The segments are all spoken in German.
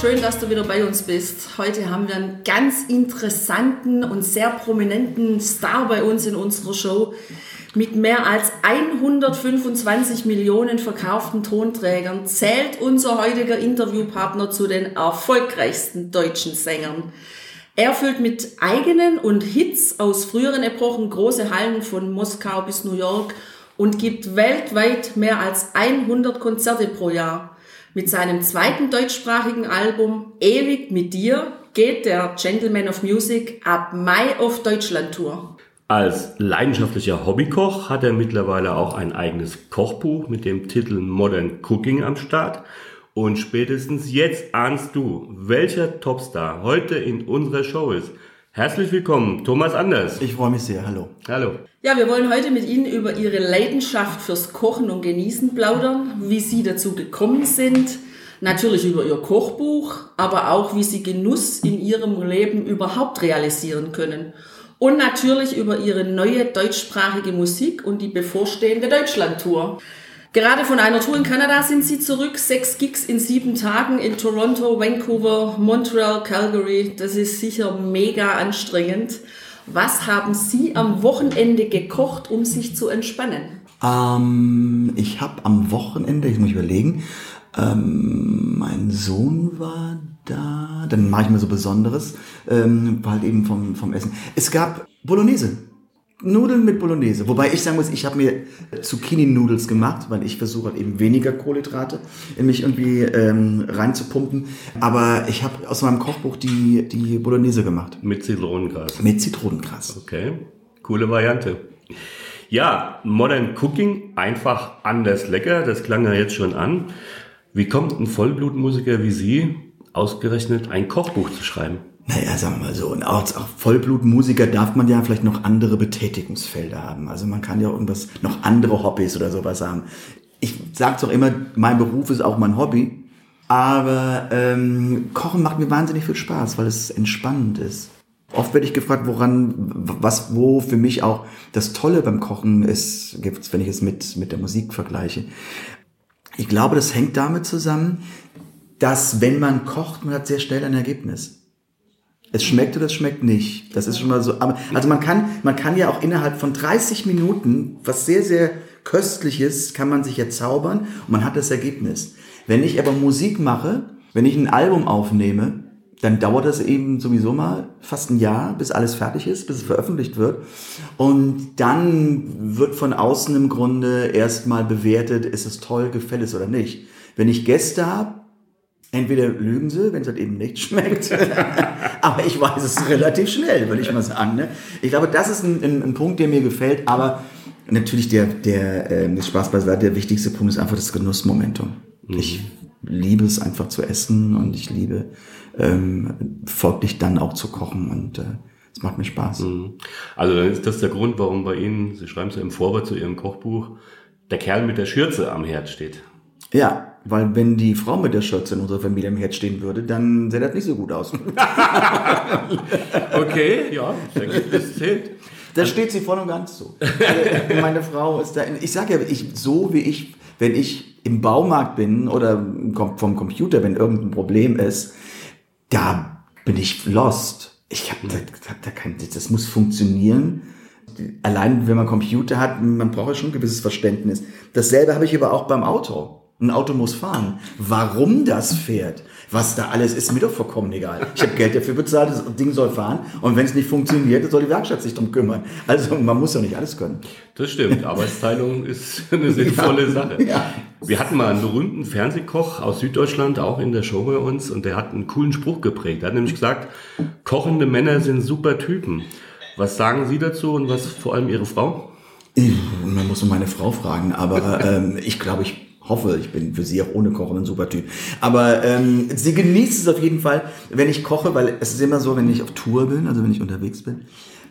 Schön, dass du wieder bei uns bist. Heute haben wir einen ganz interessanten und sehr prominenten Star bei uns in unserer Show. Mit mehr als 125 Millionen verkauften Tonträgern zählt unser heutiger Interviewpartner zu den erfolgreichsten deutschen Sängern. Er füllt mit eigenen und Hits aus früheren Epochen große Hallen von Moskau bis New York und gibt weltweit mehr als 100 Konzerte pro Jahr. Mit seinem zweiten deutschsprachigen Album Ewig mit dir geht der Gentleman of Music ab Mai auf Deutschland-Tour. Als leidenschaftlicher Hobbykoch hat er mittlerweile auch ein eigenes Kochbuch mit dem Titel Modern Cooking am Start. Und spätestens jetzt ahnst du, welcher Topstar heute in unserer Show ist. Herzlich willkommen, Thomas Anders. Ich freue mich sehr. Hallo. Hallo. Ja, wir wollen heute mit Ihnen über Ihre Leidenschaft fürs Kochen und Genießen plaudern, wie Sie dazu gekommen sind, natürlich über Ihr Kochbuch, aber auch wie Sie Genuss in Ihrem Leben überhaupt realisieren können und natürlich über ihre neue deutschsprachige Musik und die bevorstehende Deutschlandtour. Gerade von einer Tour in Kanada sind sie zurück. Sechs Gigs in sieben Tagen in Toronto, Vancouver, Montreal, Calgary. Das ist sicher mega anstrengend. Was haben Sie am Wochenende gekocht, um sich zu entspannen? Ähm, ich habe am Wochenende, ich muss überlegen, ähm, mein Sohn war da, dann mache ich mir so Besonderes, ähm, halt eben vom, vom Essen. Es gab Bolognese. Nudeln mit Bolognese. Wobei ich sagen muss, ich habe mir Zucchini-Nudels gemacht, weil ich versuche halt eben weniger Kohlenhydrate in mich irgendwie ähm, reinzupumpen. Aber ich habe aus meinem Kochbuch die, die Bolognese gemacht. Mit Zitronengras. Mit Zitronengras. Okay, coole Variante. Ja, Modern Cooking, einfach anders lecker, das klang ja jetzt schon an. Wie kommt ein Vollblutmusiker wie Sie ausgerechnet ein Kochbuch zu schreiben? Naja, sagen wir mal so, als Vollblutmusiker darf man ja vielleicht noch andere Betätigungsfelder haben. Also man kann ja irgendwas, noch andere Hobbys oder sowas haben. Ich sage doch immer, mein Beruf ist auch mein Hobby. Aber ähm, Kochen macht mir wahnsinnig viel Spaß, weil es entspannend ist. Oft werde ich gefragt, woran, was, wo für mich auch das Tolle beim Kochen ist, wenn ich es mit, mit der Musik vergleiche. Ich glaube, das hängt damit zusammen, dass wenn man kocht, man hat sehr schnell ein Ergebnis. Es schmeckt oder es schmeckt nicht. Das ist schon mal so. Also man kann, man kann ja auch innerhalb von 30 Minuten, was sehr, sehr köstliches, kann man sich ja zaubern und man hat das Ergebnis. Wenn ich aber Musik mache, wenn ich ein Album aufnehme, dann dauert das eben sowieso mal fast ein Jahr, bis alles fertig ist, bis es veröffentlicht wird. Und dann wird von außen im Grunde erstmal bewertet, ist es toll, gefällt es oder nicht. Wenn ich Gäste habe, entweder lügen sie, wenn es halt eben nicht schmeckt, aber ich weiß es relativ schnell, würde ich mal sagen. Ne? Ich glaube, das ist ein, ein, ein, Punkt, der mir gefällt, aber natürlich der, der äh, Spaß beiseite, der wichtigste Punkt ist einfach das Genussmomentum. Mhm. Ich liebe es einfach zu essen und ich liebe ähm, folglich dann auch zu kochen und äh, es macht mir Spaß. Mhm. Also dann ist das der Grund, warum bei Ihnen, Sie schreiben es ja im Vorwort zu Ihrem Kochbuch, der Kerl mit der Schürze am Herd steht. Ja, weil wenn die Frau mit der Schürze in unserer Familie am Herd stehen würde, dann sähe das nicht so gut aus. okay, ja, das zählt. Da steht sie voll und ganz so. Also meine Frau ist da. Ich sage ja, ich, so wie ich, wenn ich im Baumarkt bin oder vom Computer, wenn irgendein Problem ist, da bin ich lost. Ich habe da, hab da kein, das muss funktionieren. Allein wenn man Computer hat, man braucht ja schon ein gewisses Verständnis. Dasselbe habe ich aber auch beim Auto. Ein Auto muss fahren. Warum das fährt, was da alles ist, mir doch vollkommen egal. Ich habe Geld dafür bezahlt, das Ding soll fahren. Und wenn es nicht funktioniert, soll die Werkstatt sich drum kümmern. Also man muss ja nicht alles können. Das stimmt. Arbeitsteilung ist eine sinnvolle ja, Sache. Ja. Wir hatten mal einen berühmten Fernsehkoch aus Süddeutschland, auch in der Show bei uns, und der hat einen coolen Spruch geprägt. Er hat nämlich gesagt, kochende Männer sind super Typen. Was sagen Sie dazu und was vor allem Ihre Frau? Man muss meine Frau fragen, aber ähm, ich glaube, ich hoffe, ich bin für sie auch ohne Kochen ein super Typ. Aber ähm, sie genießt es auf jeden Fall, wenn ich koche, weil es ist immer so, wenn ich auf Tour bin, also wenn ich unterwegs bin,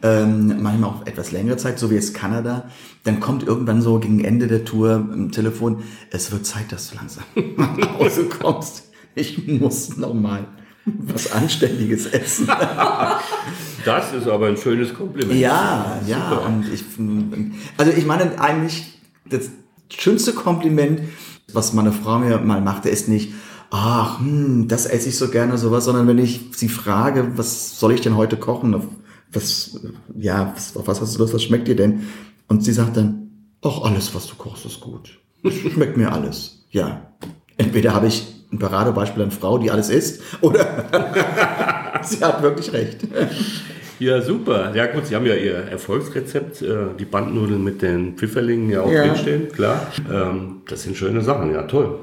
ähm, manchmal auch etwas längere Zeit, so wie jetzt Kanada, dann kommt irgendwann so gegen Ende der Tour im Telefon, es wird Zeit, dass du langsam nach Hause kommst. Ich muss noch mal was Anständiges essen. Das ist aber ein schönes Kompliment. Ja, ja. Super. Und ich, also ich meine eigentlich, das schönste Kompliment, was meine Frau mir mal machte, ist nicht, ach, hm, das esse ich so gerne, sowas, sondern wenn ich sie frage, was soll ich denn heute kochen? Was, ja, was, auf was hast du Lust, was schmeckt dir denn? Und sie sagt dann, ach, alles, was du kochst, ist gut. Schmeckt mir alles. Ja. Entweder habe ich ein Paradebeispiel an Frau, die alles isst, oder sie hat wirklich recht. Ja, super. Ja gut, Sie haben ja Ihr Erfolgsrezept, äh, die Bandnudeln mit den Pfifferlingen ja auch Ja. drinstehen, klar. Ähm, das sind schöne Sachen, ja toll.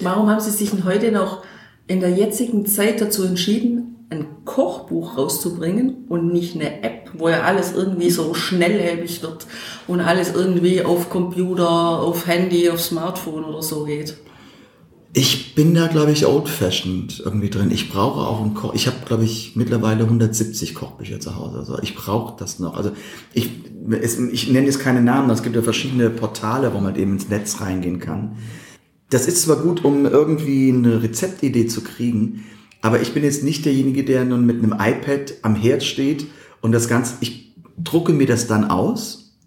Warum haben Sie sich denn heute noch in der jetzigen Zeit dazu entschieden, ein Kochbuch rauszubringen und nicht eine App, wo ja alles irgendwie so schnelllebig wird und alles irgendwie auf Computer, auf Handy, auf Smartphone oder so geht? Ich bin da, glaube ich, old-fashioned irgendwie drin. Ich brauche auch ein Koch. Ich habe, glaube ich, mittlerweile 170 Kochbücher zu Hause. Also ich brauche das noch. Also ich, es, ich nenne jetzt keine Namen. Es gibt ja verschiedene Portale, wo man eben ins Netz reingehen kann. Das ist zwar gut, um irgendwie eine Rezeptidee zu kriegen, aber ich bin jetzt nicht derjenige, der nun mit einem iPad am Herd steht und das Ganze, ich drucke mir das dann aus,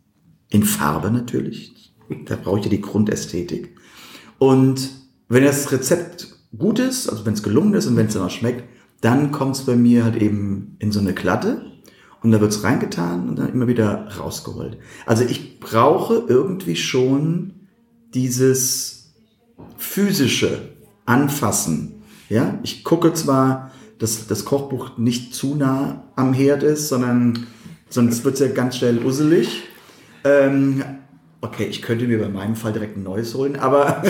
in Farbe natürlich. Da brauche ich ja die Grundästhetik. Und wenn das Rezept gut ist, also wenn es gelungen ist und wenn es auch schmeckt, dann kommt es bei mir halt eben in so eine Klatte und da wird es reingetan und dann immer wieder rausgeholt. Also ich brauche irgendwie schon dieses physische Anfassen. Ja, ich gucke zwar, dass das Kochbuch nicht zu nah am Herd ist, sondern sonst wird es ja ganz schnell usselig. Ähm, okay, ich könnte mir bei meinem Fall direkt ein neues holen, aber,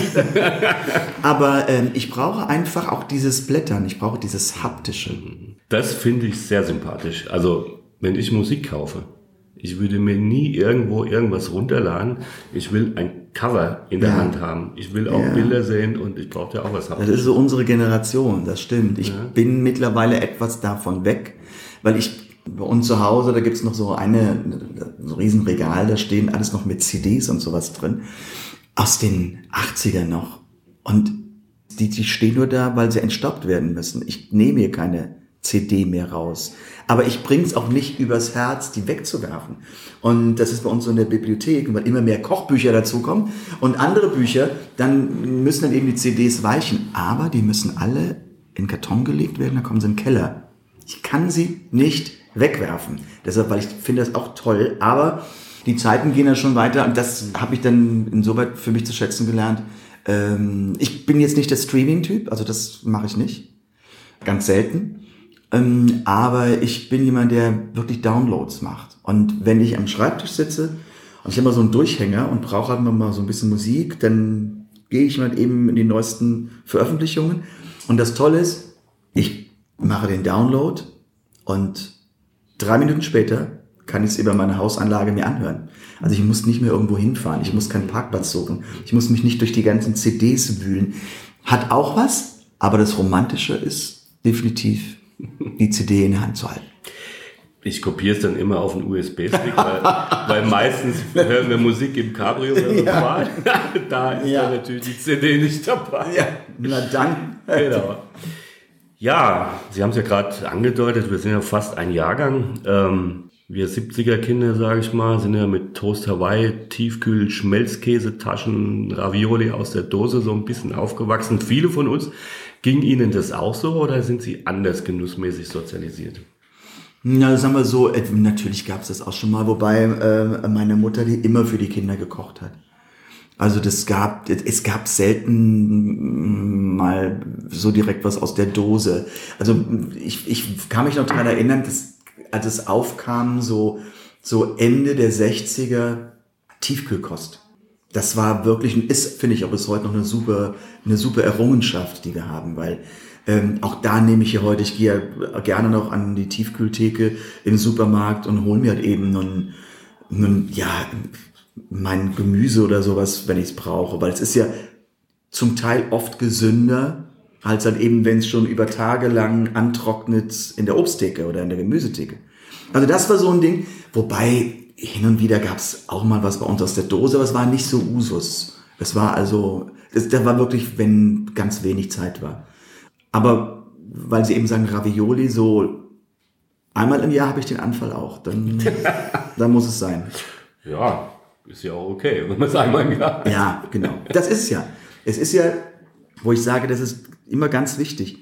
aber ähm, ich brauche einfach auch dieses Blättern, ich brauche dieses haptische. Das finde ich sehr sympathisch. Also, wenn ich Musik kaufe, ich würde mir nie irgendwo irgendwas runterladen. Ich will ein Cover in der Ja. Hand haben. Ich will auch Ja. Bilder sehen und ich brauche ja auch was haben. Das ist so unsere Generation, das stimmt. Ich bin mittlerweile etwas davon weg, weil ich bei uns zu Hause, da gibt's noch so eine, so ein Riesenregal, da stehen alles noch mit CDs und sowas drin. Aus den 80ern noch. Und die, die stehen nur da, weil sie entstaubt werden müssen. Ich nehme hier keine CD mehr raus. Aber ich bringe es auch nicht übers Herz, die wegzuwerfen. Und das ist bei uns so in der Bibliothek, weil immer mehr Kochbücher dazukommen und andere Bücher, dann müssen dann eben die CDs weichen. Aber die müssen alle in Karton gelegt werden, dann kommen sie in den Keller. Ich kann sie nicht wegwerfen. Deshalb, weil ich finde das auch toll. Aber die Zeiten gehen ja schon weiter und das habe ich dann insoweit für mich zu schätzen gelernt. Ähm, ich bin jetzt nicht der Streaming-Typ, also das mache ich nicht. Ganz selten. Ähm, aber ich bin jemand, der wirklich Downloads macht. Und wenn ich am Schreibtisch sitze und ich habe mal so einen Durchhänger und brauche halt mal so ein bisschen Musik, dann gehe ich mal eben in die neuesten Veröffentlichungen. Und das Tolle ist, ich mache den Download und drei Minuten später kann ich es über meine Hausanlage mir anhören. Also ich muss nicht mehr irgendwo hinfahren, ich muss keinen Parkplatz suchen, ich muss mich nicht durch die ganzen CDs wühlen. Hat auch was, aber das Romantische ist definitiv die CD in der Hand zu halten. Ich kopiere es dann immer auf einen USB-Stick, weil, weil meistens hören wir Musik im Cabrio, wir fahren. Da ist Ja. dann natürlich die CD nicht dabei. na dann. Genau. Ja, Sie haben es ja gerade angedeutet, wir sind ja fast ein Jahrgang. Ähm, wir 70er-Kinder, sage ich mal, sind ja mit Toast Hawaii, Tiefkühl, Schmelzkäsetaschen, Ravioli aus der Dose so ein bisschen aufgewachsen. Viele von uns. Ging Ihnen das auch so oder sind Sie anders genussmäßig sozialisiert? Ja, sagen wir so, äh, natürlich gab es das auch schon mal, wobei äh, meine Mutter die immer für die Kinder gekocht hat. Also das gab, es gab selten mal so direkt was aus der Dose. Also ich, ich kann mich noch daran erinnern, dass als es aufkam, so, so Ende der 60er Tiefkühlkost. Das war wirklich, ist, finde ich, auch bis heute noch eine super, eine super Errungenschaft, die wir haben, weil ähm, auch da nehme ich ja heute, ich gehe ja gerne noch an die Tiefkühltheke im Supermarkt und hole mir halt eben nun, nun, ja, mein Gemüse oder sowas, wenn ich es brauche, weil es ist ja zum Teil oft gesünder, als halt eben, wenn es schon über Tage lang antrocknet in der Obsttheke oder in der Gemüsetheke. Also das war so ein Ding, wobei hin und wieder gab es auch mal was bei uns aus der Dose, aber es war nicht so Usus. Es war also, das, da war wirklich, wenn ganz wenig Zeit war. Aber weil Sie eben sagen Ravioli, so einmal im Jahr habe ich den Anfall auch. Dann, dann muss es sein. Ja, ist ja auch okay, wenn man es einmal im Jahr. Ja, genau. Das ist ja. Es ist ja, wo ich sage, das ist immer ganz wichtig.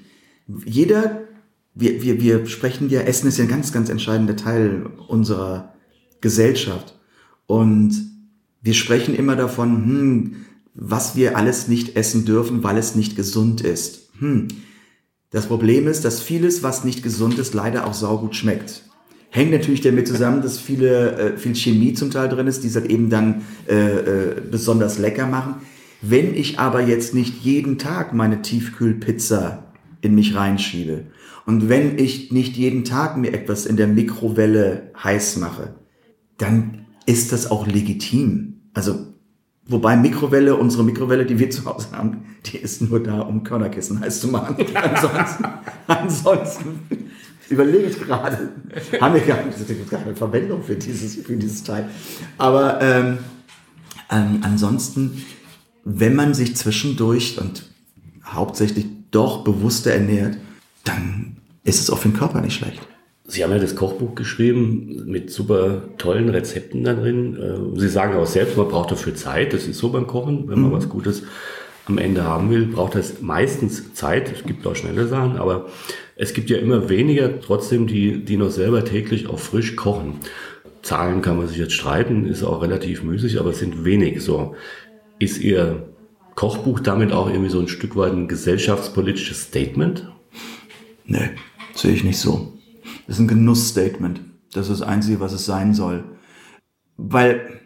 Jeder, wir, wir, wir sprechen ja, Essen ist ja ein ganz, ganz entscheidender Teil unserer Gesellschaft. Und wir sprechen immer davon, hm, was wir alles nicht essen dürfen, weil es nicht gesund ist. Hm. Das Problem ist, dass vieles, was nicht gesund ist, leider auch saugut schmeckt. Hängt natürlich damit zusammen, dass viele, äh, viel Chemie zum Teil drin ist, die es halt eben dann äh, äh, besonders lecker machen. Wenn ich aber jetzt nicht jeden Tag meine Tiefkühlpizza in mich reinschiebe und wenn ich nicht jeden Tag mir etwas in der Mikrowelle heiß mache, dann ist das auch legitim. Also Wobei Mikrowelle, unsere Mikrowelle, die wir zu Hause haben, die ist nur da, um Körnerkissen heiß zu machen. ansonsten, ansonsten überlege ich gerade, haben wir gar, nicht, gar keine Verwendung für dieses, für dieses Teil. Aber ähm, ähm, ansonsten, wenn man sich zwischendurch und hauptsächlich doch bewusster ernährt, dann ist es auch für den Körper nicht schlecht. Sie haben ja das Kochbuch geschrieben mit super tollen Rezepten da drin. Äh, Sie sagen auch selbst, man braucht dafür Zeit. Das ist so beim Kochen, wenn man mhm. was Gutes am Ende haben will, braucht das meistens Zeit. Es gibt auch schnelle Sachen, aber es gibt ja immer weniger trotzdem, die, die noch selber täglich auch frisch kochen. Zahlen kann man sich jetzt streiten, ist auch relativ müßig, aber es sind wenig so. Ist Ihr Kochbuch damit auch irgendwie so ein Stück weit ein gesellschaftspolitisches Statement? Nee, sehe ich nicht so. Das ist ein Genussstatement. Das ist das Einzige, was es sein soll. Weil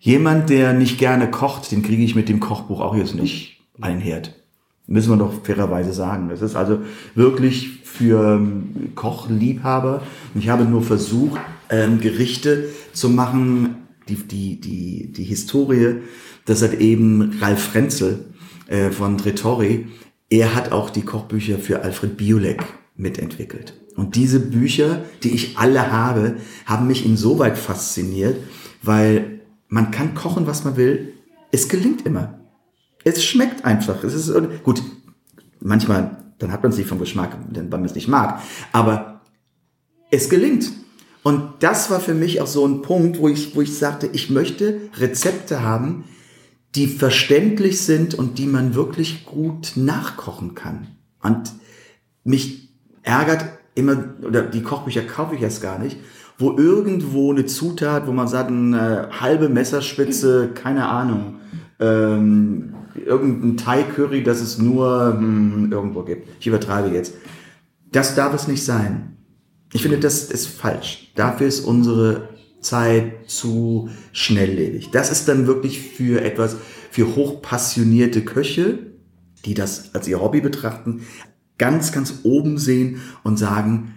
jemand, der nicht gerne kocht, den kriege ich mit dem Kochbuch auch jetzt nicht einherd. Müssen wir doch fairerweise sagen. Das ist also wirklich für ähm, Kochliebhaber. Ich habe nur versucht, ähm, Gerichte zu machen, die, die, die, die Historie, das hat eben Ralf Frenzel äh, von Tretori, er hat auch die Kochbücher für Alfred Biolek mitentwickelt. Und diese Bücher, die ich alle habe, haben mich insoweit fasziniert, weil man kann kochen, was man will. Es gelingt immer. Es schmeckt einfach. Es ist gut. Manchmal, dann hat man es nicht vom Geschmack, weil man es nicht mag. Aber es gelingt. Und das war für mich auch so ein Punkt, wo ich, wo ich sagte, ich möchte Rezepte haben, die verständlich sind und die man wirklich gut nachkochen kann. Und mich ärgert immer, oder die Kochbücher kaufe ich jetzt gar nicht, wo irgendwo eine Zutat, wo man sagt, eine halbe Messerspitze, keine Ahnung, ähm, irgendein Thai-Curry, das es nur hm, irgendwo gibt. Ich übertreibe jetzt. Das darf es nicht sein. Ich finde, das ist falsch. Dafür ist unsere Zeit zu schnelllebig. Das ist dann wirklich für etwas, für hochpassionierte Köche, die das als ihr Hobby betrachten ganz, ganz oben sehen und sagen,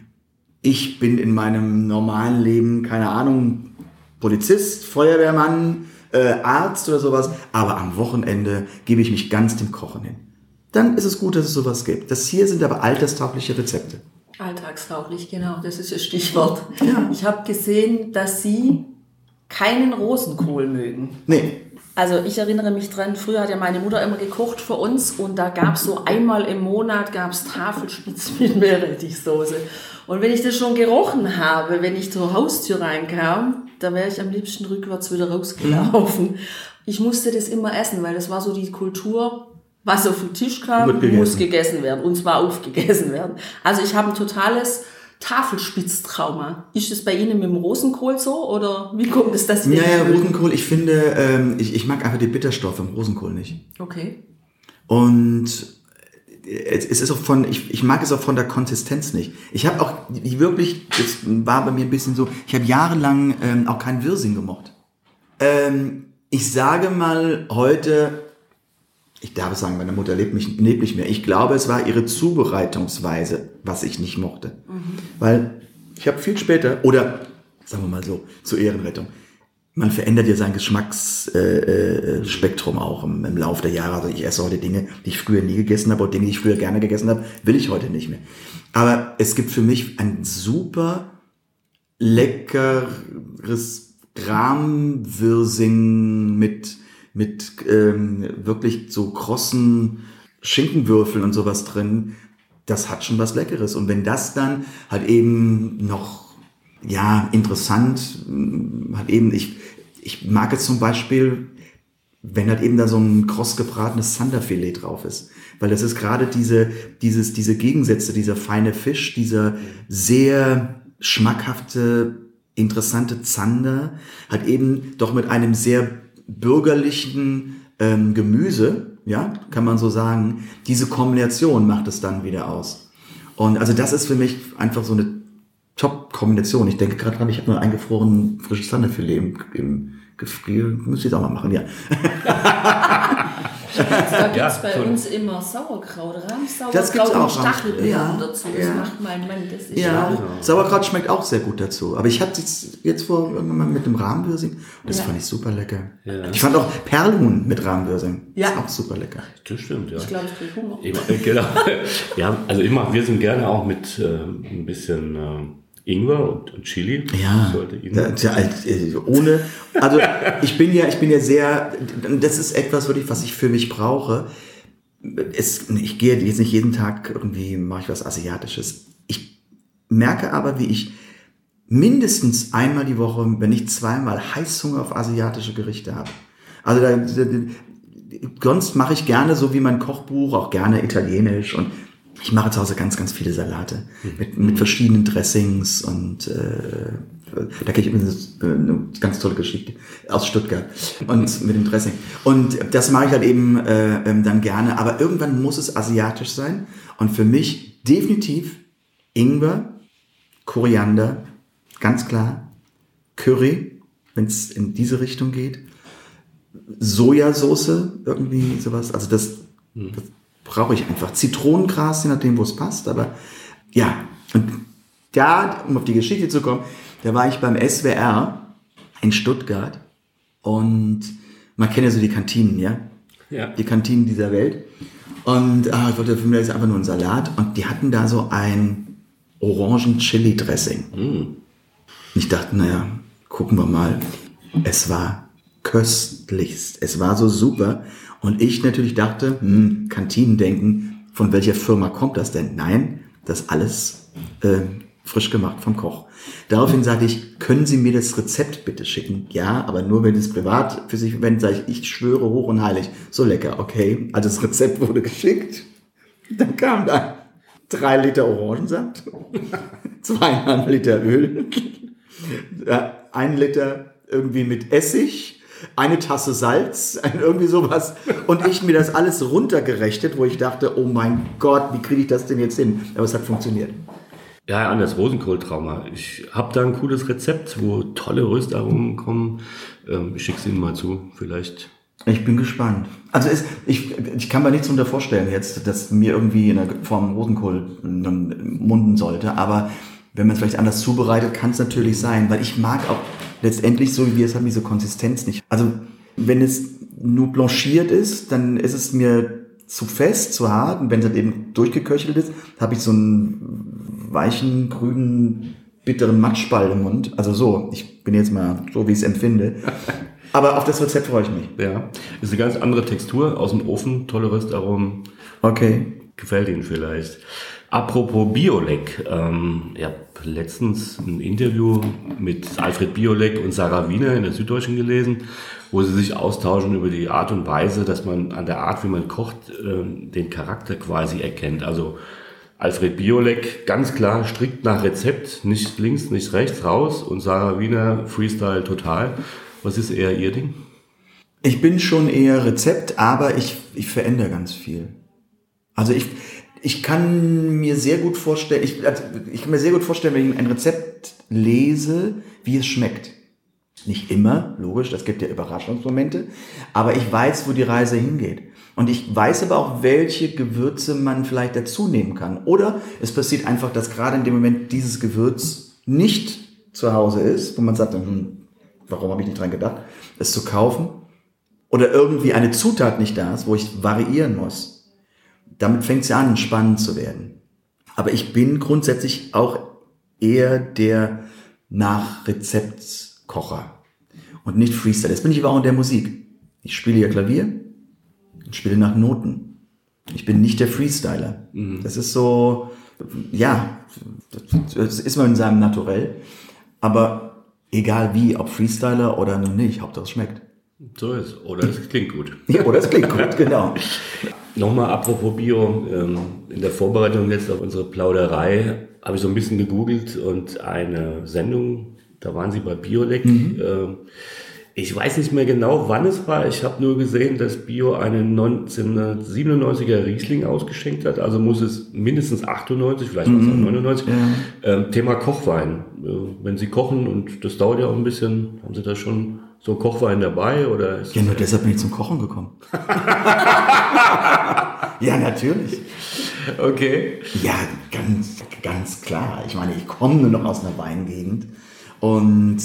ich bin in meinem normalen Leben, keine Ahnung, Polizist, Feuerwehrmann, äh, Arzt oder sowas, aber am Wochenende gebe ich mich ganz dem Kochen hin. Dann ist es gut, dass es sowas gibt. Das hier sind aber alterstaugliche Rezepte. Alltagstauglich, genau, das ist das Stichwort. Ja. Ich habe gesehen, dass Sie keinen Rosenkohl mögen. Nee, also ich erinnere mich dran, früher hat ja meine Mutter immer gekocht für uns und da gab es so einmal im Monat gab's Tafelspitz mit Meerrettichsoße. Und wenn ich das schon gerochen habe, wenn ich zur Haustür reinkam, da wäre ich am liebsten rückwärts wieder rausgelaufen. Ich musste das immer essen, weil das war so die Kultur, was auf den Tisch kam, muss gegessen werden und zwar aufgegessen werden. Also ich habe ein totales Tafelspitztrauma. Ist es bei Ihnen mit dem Rosenkohl so oder wie kommt es, dass wir... Ja, ja, Rosenkohl, ich finde, ähm, ich, ich mag einfach die Bitterstoffe im Rosenkohl nicht. Okay. Und es ist auch von, ich, ich mag es auch von der Konsistenz nicht. Ich habe auch ich wirklich, das war bei mir ein bisschen so, ich habe jahrelang ähm, auch keinen Wirsing gemocht. Ähm, ich sage mal heute, ich darf sagen, meine Mutter lebt, mich, lebt nicht mehr. Ich glaube, es war ihre Zubereitungsweise, was ich nicht mochte. Mhm. Weil ich habe viel später, oder sagen wir mal so, zur Ehrenrettung, man verändert ja sein Geschmacksspektrum äh, äh, auch im, im Laufe der Jahre. Also ich esse heute Dinge, die ich früher nie gegessen habe, oder Dinge, die ich früher gerne gegessen habe, will ich heute nicht mehr. Aber es gibt für mich ein super leckeres Rahmwirsing mit, mit ähm, wirklich so krossen Schinkenwürfeln und sowas drin. Das hat schon was Leckeres. Und wenn das dann halt eben noch, ja, interessant, hat eben, ich, ich mag es zum Beispiel, wenn halt eben da so ein kross gebratenes Sanderfilet drauf ist. Weil das ist gerade diese, dieses, diese Gegensätze, dieser feine Fisch, dieser sehr schmackhafte, interessante Zander, hat eben doch mit einem sehr bürgerlichen ähm, Gemüse, ja, kann man so sagen, diese Kombination macht es dann wieder aus. Und also das ist für mich einfach so eine Top-Kombination. Ich denke gerade dran, ich habe nur eingefroren frisches Sanderfilet im, im Gefrier. Müsste ich auch mal machen, ja. Da gibt es ja, bei so uns immer Sauerkraut, Rahmsauerkraut und Stachelbeeren ja, dazu. Das ja. macht mein Mann. Das ist ja, auch. Sauerkraut schmeckt auch sehr gut dazu. Aber ich hatte es jetzt vor irgendwann mal mit dem Rahmenwürsing und das fand ich super lecker. Ich fand auch Perlhuhn mit Rahmenwürsing. Ja. Ist auch super lecker. Das stimmt, ja. Ich glaube, ich kriege Hunger. genau. ja, also immer, wir sind gerne auch mit äh, ein bisschen... Äh, Ingwer und, und Chili. Ja, ja, äh, ohne. Also ich bin ja, ich bin ja sehr. Das ist etwas, wirklich, was ich für mich brauche. Es, ich gehe jetzt nicht jeden Tag irgendwie mache ich was Asiatisches. Ich merke aber, wie ich mindestens einmal die Woche, wenn nicht zweimal, Heißhunger auf asiatische Gerichte habe. Also da, sonst mache ich gerne so wie mein Kochbuch, auch gerne italienisch und ich mache zu Hause ganz, ganz viele Salate mit, mit verschiedenen Dressings und äh, da kenne ich eine ganz tolle Geschichte aus Stuttgart und mit dem Dressing. Und das mache ich halt eben äh, ähm, dann gerne, aber irgendwann muss es asiatisch sein und für mich definitiv Ingwer, Koriander, ganz klar, Curry, wenn es in diese Richtung geht, Sojasauce, irgendwie sowas, also das, das brauche ich einfach. Zitronengras, je nachdem, wo es passt. Aber ja, und da, um auf die Geschichte zu kommen, da war ich beim SWR in Stuttgart und man kennt ja so die Kantinen, ja? Ja. Die Kantinen dieser Welt. Und ah, ich wollte für mich einfach nur ein Salat und die hatten da so ein Orangen-Chili-Dressing. Mm. Ich dachte, naja, gucken wir mal. Es war köstlichst. Es war so super. Und ich natürlich dachte, hm, Kantinendenken, von welcher Firma kommt das denn? Nein, das alles äh, frisch gemacht vom Koch. Daraufhin sagte ich, können Sie mir das Rezept bitte schicken? Ja, aber nur wenn es privat für sich verwendet, sage ich, ich schwöre hoch und heilig. So lecker, okay. Also das Rezept wurde geschickt. Dann kam da drei Liter Orangensaft, zweieinhalb Liter Öl, ein Liter irgendwie mit Essig, eine Tasse Salz, irgendwie sowas. Und ich mir das alles runtergerechnet, wo ich dachte, oh mein Gott, wie kriege ich das denn jetzt hin? Aber es hat funktioniert. Ja, an das Rosenkohltrauma. Ich habe da ein cooles Rezept, wo tolle Röstaromen kommen. Ähm, ich schicke es Ihnen mal zu, vielleicht. Ich bin gespannt. Also es, ich, ich kann mir nichts darunter vorstellen jetzt, dass mir irgendwie in der Form Rosenkohl munden sollte. Aber wenn man es vielleicht anders zubereitet, kann es natürlich sein, weil ich mag auch letztendlich so, wie wir es haben, diese Konsistenz nicht. Also wenn es nur blanchiert ist, dann ist es mir zu fest, zu hart. Und wenn es halt eben durchgeköchelt ist, habe ich so einen weichen, grünen, bitteren Matschball im Mund. Also so, ich bin jetzt mal so, wie ich es empfinde. Aber auf das Rezept freue ich mich. Ja, ist eine ganz andere Textur aus dem Ofen, tolle Röstaromen. Okay. Gefällt Ihnen vielleicht. Apropos Biolek, ähm, ich habe letztens ein Interview mit Alfred Biolek und Sarah Wiener in der Süddeutschen gelesen, wo sie sich austauschen über die Art und Weise, dass man an der Art, wie man kocht, äh, den Charakter quasi erkennt. Also Alfred Biolek ganz klar strikt nach Rezept, nicht links, nicht rechts raus und Sarah Wiener Freestyle total. Was ist eher ihr Ding? Ich bin schon eher Rezept, aber ich, ich verändere ganz viel. Also ich, ich kann mir sehr gut vorstellen, ich, also ich kann mir sehr gut vorstellen, wenn ich ein Rezept lese, wie es schmeckt. Nicht immer, logisch, das gibt ja Überraschungsmomente, aber ich weiß, wo die Reise hingeht. Und ich weiß aber auch, welche Gewürze man vielleicht dazu nehmen kann. Oder es passiert einfach, dass gerade in dem Moment dieses Gewürz nicht zu Hause ist, wo man sagt, hm, warum habe ich nicht dran gedacht, es zu kaufen, oder irgendwie eine Zutat nicht da ist, wo ich variieren muss, damit fängt es ja an, spannend zu werden. Aber ich bin grundsätzlich auch eher der nach Rezeptkocher und nicht Freestyle. Das bin ich aber auch in der Musik. Ich spiele ja Klavier und spiele nach Noten. Ich bin nicht der Freestyler. Mhm. Das ist so, ja, das ist man in seinem Naturell. Aber egal wie, ob Freestyler oder nicht, Hauptsache es schmeckt. So ist Oder es klingt gut. Ja, oder es klingt gut, genau. Nochmal apropos Bio, ähm, in der Vorbereitung jetzt auf unsere Plauderei habe ich so ein bisschen gegoogelt und eine Sendung, da waren sie bei Biolek. Mhm. Ähm, ich weiß nicht mehr genau, wann es war. Ich habe nur gesehen, dass Bio einen 1997er Riesling ausgeschenkt hat. Also muss es mindestens 98, vielleicht es auch 99. Ja. Ähm, Thema Kochwein. Äh, wenn Sie kochen und das dauert ja auch ein bisschen, haben Sie da schon so Kochwein dabei oder? ja, nur deshalb bin ich zum Kochen gekommen. ja, natürlich. Okay. Ja, ganz, ganz klar. Ich meine, ich komme nur noch aus einer Weingegend und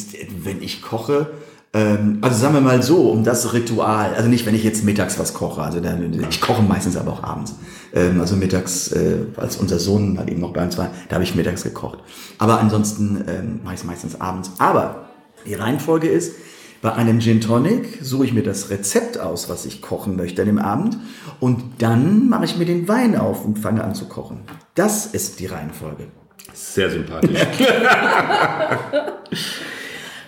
wenn ich koche, ähm, also sagen wir mal so, um das Ritual, also nicht, wenn ich jetzt mittags was koche, also dann, ich koche meistens aber auch abends. Ähm, also mittags, äh, als unser Sohn halt eben noch bei uns war, da habe ich mittags gekocht. Aber ansonsten ähm, mache ich es meistens abends. Aber die Reihenfolge ist, bei einem Gin Tonic suche ich mir das Rezept aus, was ich kochen möchte an dem Abend. Und dann mache ich mir den Wein auf und fange an zu kochen. Das ist die Reihenfolge. Sehr sympathisch.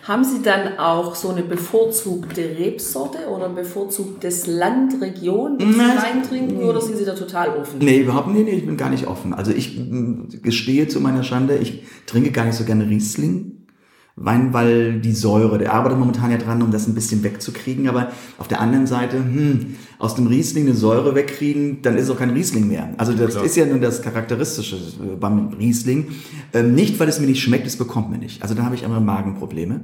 Haben Sie dann auch so eine bevorzugte Rebsorte oder ein bevorzugtes Land, Region, wo Sie Wein trinken oder sind Sie da total offen? Nee, überhaupt nicht, nee, ich bin gar nicht offen. Also ich gestehe zu meiner Schande, ich trinke gar nicht so gerne Riesling. Wein, weil die Säure, der arbeitet momentan ja dran, um das ein bisschen wegzukriegen, aber auf der anderen Seite, hm, aus dem Riesling eine Säure wegkriegen, dann ist es auch kein Riesling mehr. Also das Klar. ist ja nur das Charakteristische beim Riesling. Ähm, nicht, weil es mir nicht schmeckt, es bekommt mir nicht. Also da habe ich andere Magenprobleme.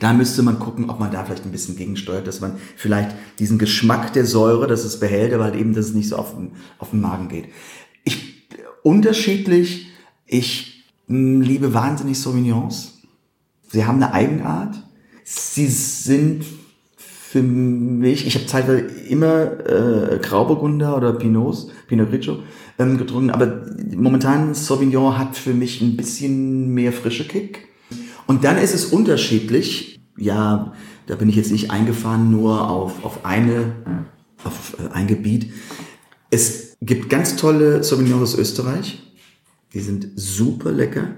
Da müsste man gucken, ob man da vielleicht ein bisschen gegensteuert, dass man vielleicht diesen Geschmack der Säure, dass es behält, aber halt eben, dass es nicht so auf den, auf den Magen geht. Ich, unterschiedlich, ich mh, hm, liebe wahnsinnig Sauvignons Sie haben eine Eigenart. Sie sind für mich, ich habe zeitweise immer äh, Grauburgunder oder Pinots, Pinot Grigio ähm, getrunken, aber momentan Sauvignon hat für mich ein bisschen mehr frische Kick. Und dann ist es unterschiedlich. Ja, da bin ich jetzt nicht eingefahren nur auf, auf eine, auf äh, ein Gebiet. Es gibt ganz tolle Sauvignons aus Österreich. Die sind super lecker.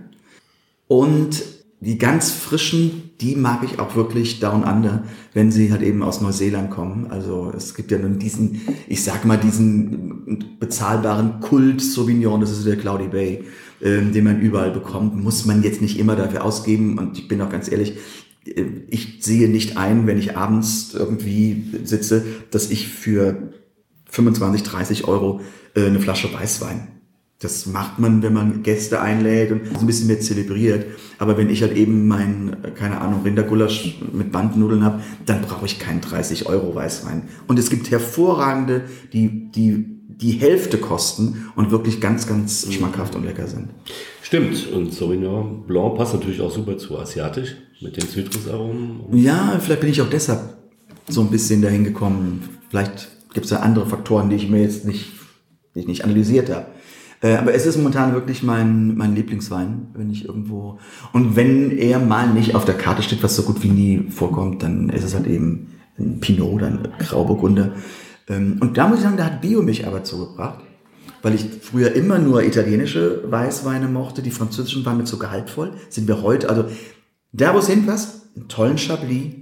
Und die ganz frischen, die mag ich auch wirklich down under, wenn sie halt eben aus Neuseeland kommen. Also es gibt ja nun diesen, ich sag mal, diesen bezahlbaren Kult Sauvignon, das ist der Cloudy Bay, ähm, den man überall bekommt, muss man jetzt nicht immer dafür ausgeben. Und ich bin auch ganz ehrlich, äh, ich sehe nicht ein, wenn ich abends irgendwie sitze, dass ich für 25, 30 Euro äh, eine Flasche Weißwein das macht man, wenn man Gäste einlädt und so ein bisschen mehr zelebriert. Aber wenn ich halt eben mein, keine Ahnung, Rindergulasch mit Bandnudeln habe, dann brauche ich keinen 30 Euro Weißwein. Und es gibt hervorragende, die, die die Hälfte kosten und wirklich ganz, ganz schmackhaft und lecker sind. Stimmt. Und Sauvignon Blanc passt natürlich auch super zu asiatisch mit den Zitrusaromen. Ja, vielleicht bin ich auch deshalb so ein bisschen dahin gekommen. Vielleicht gibt es ja andere Faktoren, die ich mir jetzt nicht, die ich nicht analysiert habe. Äh, aber es ist momentan wirklich mein, mein Lieblingswein, wenn ich irgendwo. Und wenn er mal nicht auf der Karte steht, was so gut wie nie vorkommt, dann ist es halt eben ein Pinot oder ein Grauburgunder. Ähm, und da muss ich sagen, da hat Bio mich aber zugebracht, weil ich früher immer nur italienische Weißweine mochte, die französischen waren mir zu gehaltvoll. Sind wir heute, also da wo es hinpasst, einen tollen Chablis,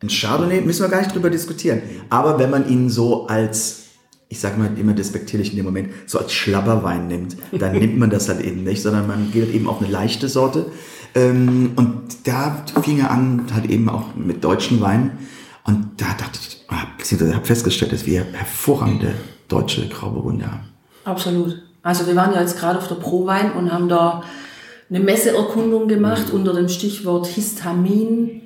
ein Chardonnay, müssen wir gar nicht drüber diskutieren. Aber wenn man ihn so als ich sage mal immer despektierlich in dem Moment, so als Schlabberwein nimmt, dann nimmt man das halt eben nicht, sondern man geht halt eben auf eine leichte Sorte. Ähm, und da fing er an, halt eben auch mit deutschen Weinen. Und da dachte ich, ah, beziehungsweise habe festgestellt, dass wir hervorragende deutsche Grauburgunder haben. Absolut. Also wir waren ja jetzt gerade auf der Prowein und haben da eine Messeerkundung gemacht mhm. unter dem Stichwort Histamin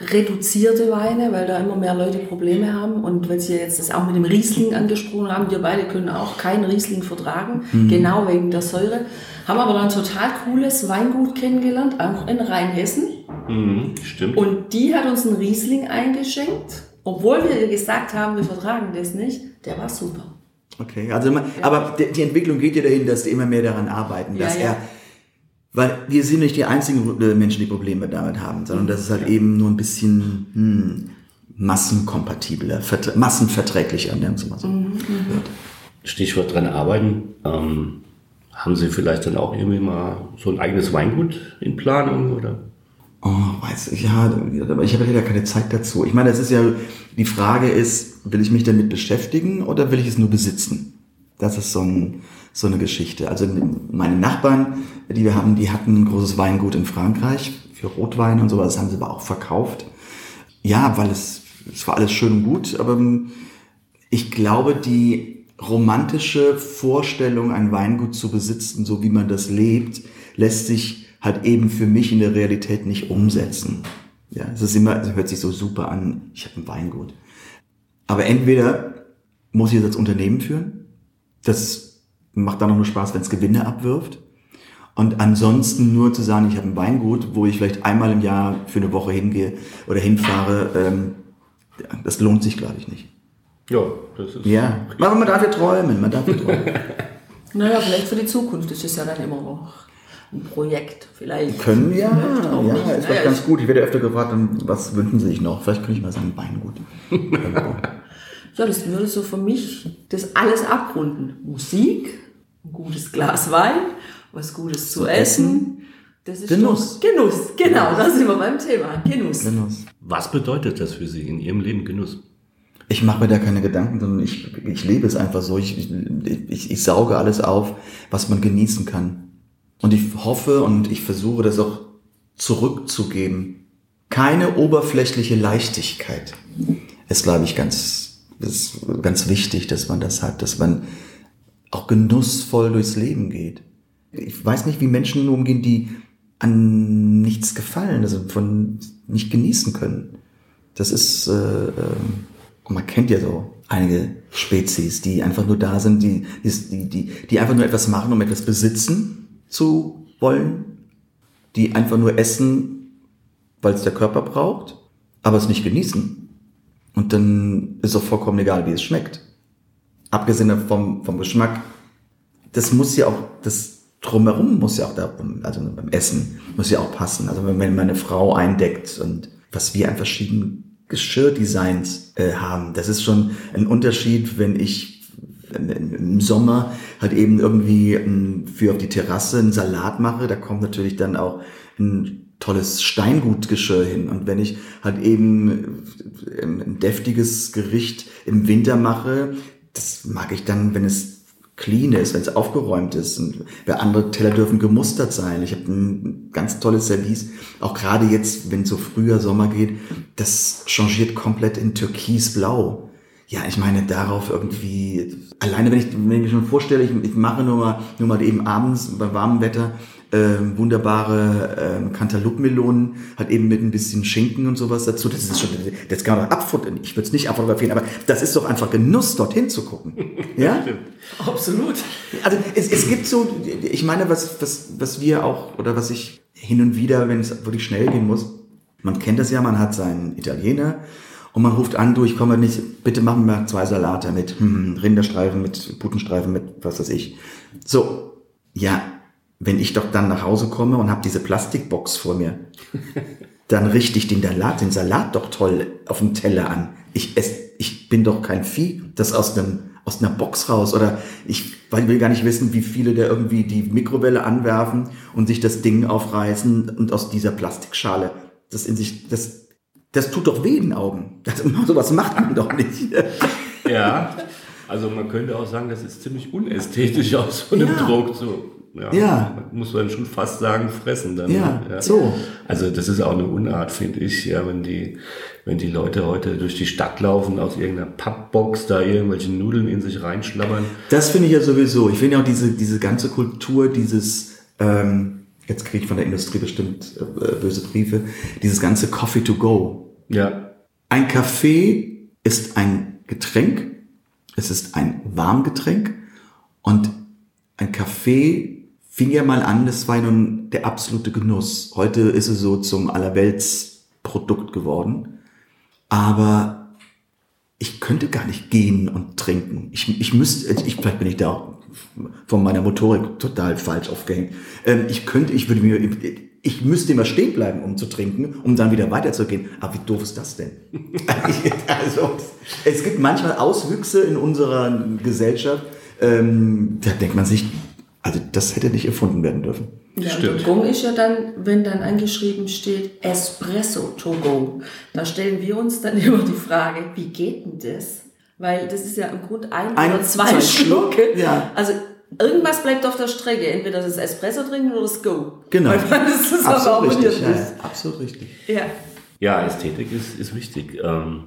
reduzierte Weine, weil da immer mehr Leute Probleme haben. Und weil Sie jetzt das auch mit dem Riesling angesprochen haben, wir beide können auch keinen Riesling vertragen, mhm. genau wegen der Säure. Haben aber dann ein total cooles Weingut kennengelernt, auch in Rheinhessen. Mhm, stimmt. Und die hat uns einen Riesling eingeschenkt, obwohl wir gesagt haben, wir vertragen das nicht. Der war super. Okay, also man, aber die, die Entwicklung geht ja dahin, dass die immer mehr daran arbeiten, dass Ja, ja. er, weil wir sind nicht die einzigen äh, Menschen, die Probleme damit haben, sondern das ist halt eben nur ein bisschen hm, massenkompatibler, massenverträglicher, nennen wir mal so. Mhm. Stichwort dran arbeiten. Ähm, haben Sie vielleicht dann auch irgendwie mal so ein eigenes Weingut in Planung oder? Oh, weiß ich, ja, aber ich habe ja keine Zeit dazu. Ich meine, das ist ja, die Frage ist, will ich mich damit beschäftigen oder will ich es nur besitzen? Das ist so, ein, so eine Geschichte. Also meine Nachbarn, die wir haben, die hatten ein großes Weingut in Frankreich für Rotwein und sowas, das haben sie aber auch verkauft. Ja, weil es, es war alles schön und gut, aber ähm, ich glaube, die romantische Vorstellung, ein Weingut zu besitzen, so wie man das lebt, lässt sich halt eben für mich in der Realität nicht umsetzen. Ja, es ist immer, es hört sich so super an, ich habe ein Weingut. Aber entweder muss ich das Unternehmen führen, das macht dann auch nur Spaß, wenn es Gewinne abwirft. Und ansonsten nur zu sagen, ich habe ein Weingut, wo ich vielleicht einmal im Jahr für eine Woche hingehe oder hinfahre, ähm, das lohnt sich, glaube ich, nicht. Ja, das ist. Ja, aber man darf ja träumen, man darf ja träumen. Naja, vielleicht für die Zukunft ist es ja dann immer noch ein Projekt. Vielleicht. Können ja, Vielleicht auch ja, nicht. ist Naja, ganz gut. Ich werde öfter gefragt, was wünschen Sie sich noch? Vielleicht könnte ich mal sagen, Weingut. Ja, das würde so für mich das alles abrunden. Musik, ein gutes Glas Wein, was Gutes zu essen. Das ist Genuss. Doch, Genuss, genau, da sind wir beim Thema. Genuss. Genuss. Was bedeutet das für Sie in Ihrem Leben Genuss? Ich mache mir da keine Gedanken, sondern ich, ich lebe es einfach so. Ich, ich, ich, ich sauge alles auf, was man genießen kann. Und ich hoffe und ich versuche das auch zurückzugeben. Keine oberflächliche Leichtigkeit ist, glaube ich, ganz, ist ganz wichtig, dass man das hat, dass man auch genussvoll durchs Leben geht. Ich weiß nicht, wie Menschen umgehen, die an nichts gefallen, also von nicht genießen können. Das ist, äh, äh, man kennt ja so einige Spezies, die einfach nur da sind, die, die, die, die einfach nur etwas machen, um etwas besitzen zu wollen, die einfach nur essen, weil es der Körper braucht, aber es nicht genießen. Und dann ist auch vollkommen egal, wie es schmeckt. Abgesehen vom, vom Geschmack, das muss ja auch, das drumherum muss ja auch da, also beim Essen muss ja auch passen. Also wenn man eine Frau eindeckt und was wir an verschiedenen Geschirrdesigns äh, haben, das ist schon ein Unterschied, wenn ich im Sommer halt eben irgendwie ähm, für auf die Terrasse einen Salat mache, da kommt natürlich dann auch ein tolles Steingutgeschirr hin. Und wenn ich halt eben äh, ein deftiges Gericht im Winter mache, das mag ich dann, wenn es clean ist, wenn es aufgeräumt ist. Und andere Teller dürfen gemustert sein. Ich habe ein ganz tolles Service, auch gerade jetzt, wenn es so früher Sommer geht, das changiert komplett in türkisblau. Ja, ich meine, darauf irgendwie, alleine wenn ich, wenn ich mir schon vorstelle, ich, ich mache nur mal, nur mal eben abends bei warmem Wetter ähm, wunderbare ähm, Cantaloupe-Melonen, halt eben mit ein bisschen Schinken und sowas dazu. Das ist schon, das kann man abfotografieren. Ich würde es nicht abfotografieren, aber das ist doch einfach Genuss, dorthin zu gucken. Ja? Absolut. Also es, es gibt so, ich meine, was, was, was wir auch, oder was ich hin und wieder, wenn es wirklich schnell gehen muss, man kennt das ja, man hat seinen Italiener und man ruft an, du, ich komme nicht, bitte machen wir zwei Salate mit hm, Rinderstreifen, mit Putenstreifen, mit was weiß ich. So, ja, wenn ich doch dann nach Hause komme und habe diese Plastikbox vor mir, dann richte ich den Salat, den Salat doch toll auf dem Teller an. Ich, ess, ich bin doch kein Vieh, das aus einem aus einer Box raus oder ich will gar nicht wissen, wie viele da irgendwie die Mikrowelle anwerfen und sich das Ding aufreißen und aus dieser Plastikschale das in sich, das, das tut doch weh in den Augen. Das, sowas macht man doch nicht. Ja, also man könnte auch sagen, das ist ziemlich unästhetisch aus so einem Ja. Druck. So, ja, Ja. Muss man schon fast sagen, fressen dann. Ja, ne? so. Also das ist auch eine Unart, finde ich, ja, wenn die, wenn die Leute heute durch die Stadt laufen, aus irgendeiner Pappbox da irgendwelche Nudeln in sich reinschlabbern. Das finde ich ja sowieso. Ich finde ja auch diese, diese ganze Kultur, dieses, ähm, jetzt kriege ich von der Industrie bestimmt äh, böse Briefe, dieses ganze Coffee to go. Ja, Ein Kaffee ist ein Getränk, es ist ein Warmgetränk und ein Kaffee fing ja mal an, das war nun der absolute Genuss. Heute ist es so zum Allerweltsprodukt geworden. Aber ich könnte gar nicht gehen und trinken. Ich, ich müsste, ich, vielleicht bin ich da auch von meiner Motorik total falsch aufgehängt. Ähm, ich könnte, ich würde mir, ich müsste immer stehen bleiben, um zu trinken, um dann wieder weiterzugehen. Aber wie doof ist das denn? also, es gibt manchmal Auswüchse in unserer Gesellschaft, ähm, da denkt man sich, also das hätte nicht erfunden werden dürfen. Ja, Stimmt. der Gong ist ja dann, wenn dann angeschrieben steht Espresso to go, da stellen wir uns dann immer die Frage, wie geht denn das? Weil das ist ja im Grunde ein, ein oder zwei, zwei Schlucke. Ja. Also irgendwas bleibt auf der Strecke. Entweder das Espresso trinken oder das Go. Genau. Weil das ist absolut richtig. Ja, absolut richtig. Ja. Ja, Ästhetik ist, ist wichtig. Ähm,